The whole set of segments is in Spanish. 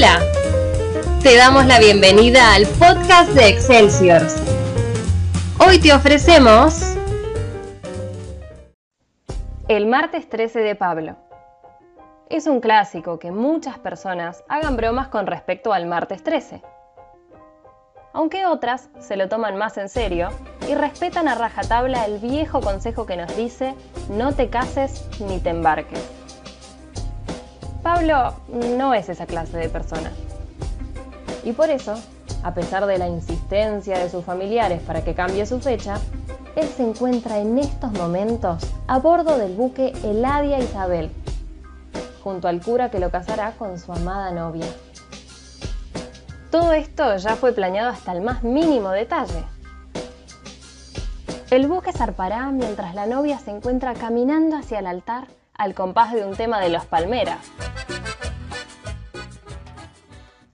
Hola, te damos la bienvenida al podcast de Excelsior. Hoy te ofrecemos El martes 13 de Pablo. Es un clásico que muchas personas hagan bromas con respecto al martes 13. Aunque otras se lo toman más en serio y respetan a rajatabla el viejo consejo que nos dice no te cases ni te embarques. Pablo no es esa clase de persona. Y por eso, a pesar de la insistencia de sus familiares para que cambie su fecha, él se encuentra en estos momentos a bordo del buque Eladia Isabel, junto al cura que lo casará con su amada novia. Todo esto ya fue planeado hasta el más mínimo detalle. El buque zarpará mientras la novia se encuentra caminando hacia el altar al compás de un tema de los Palmeras,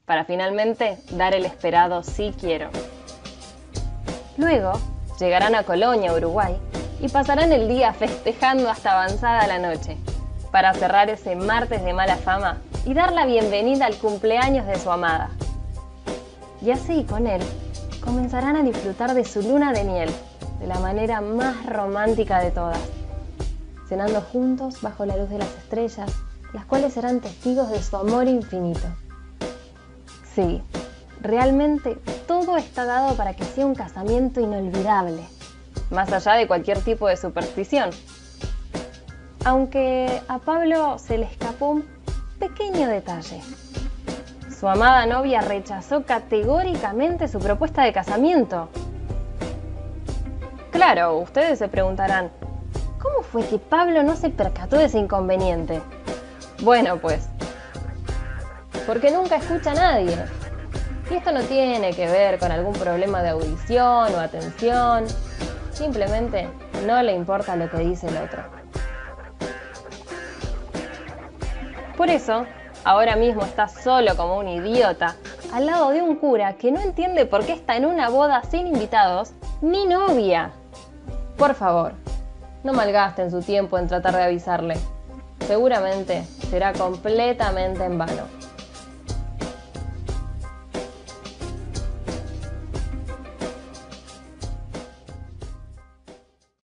para finalmente dar el esperado sí quiero. Luego llegarán a Colonia, Uruguay, y pasarán el día festejando hasta avanzada la noche, para cerrar ese martes de mala fama y dar la bienvenida al cumpleaños de su amada. Y así con él comenzarán a disfrutar de su luna de miel de la manera más romántica de todas cenando juntos bajo la luz de las estrellas, las cuales serán testigos de su amor infinito. Sí, realmente todo está dado para que sea un casamiento inolvidable, más allá de cualquier tipo de superstición. Aunque a Pablo se le escapó un pequeño detalle. Su amada novia rechazó categóricamente su propuesta de casamiento. Claro, ustedes se preguntarán, ¿Cómo fue que Pablo no se percató de ese inconveniente? Bueno, pues, porque nunca escucha a nadie. Y esto no tiene que ver con algún problema de audición o atención, simplemente no le importa lo que dice el otro. Por eso, ahora mismo está solo como un idiota, al lado de un cura que no entiende por qué está en una boda sin invitados ni novia. Por favor, no malgasten su tiempo en tratar de avisarle. Seguramente será completamente en vano.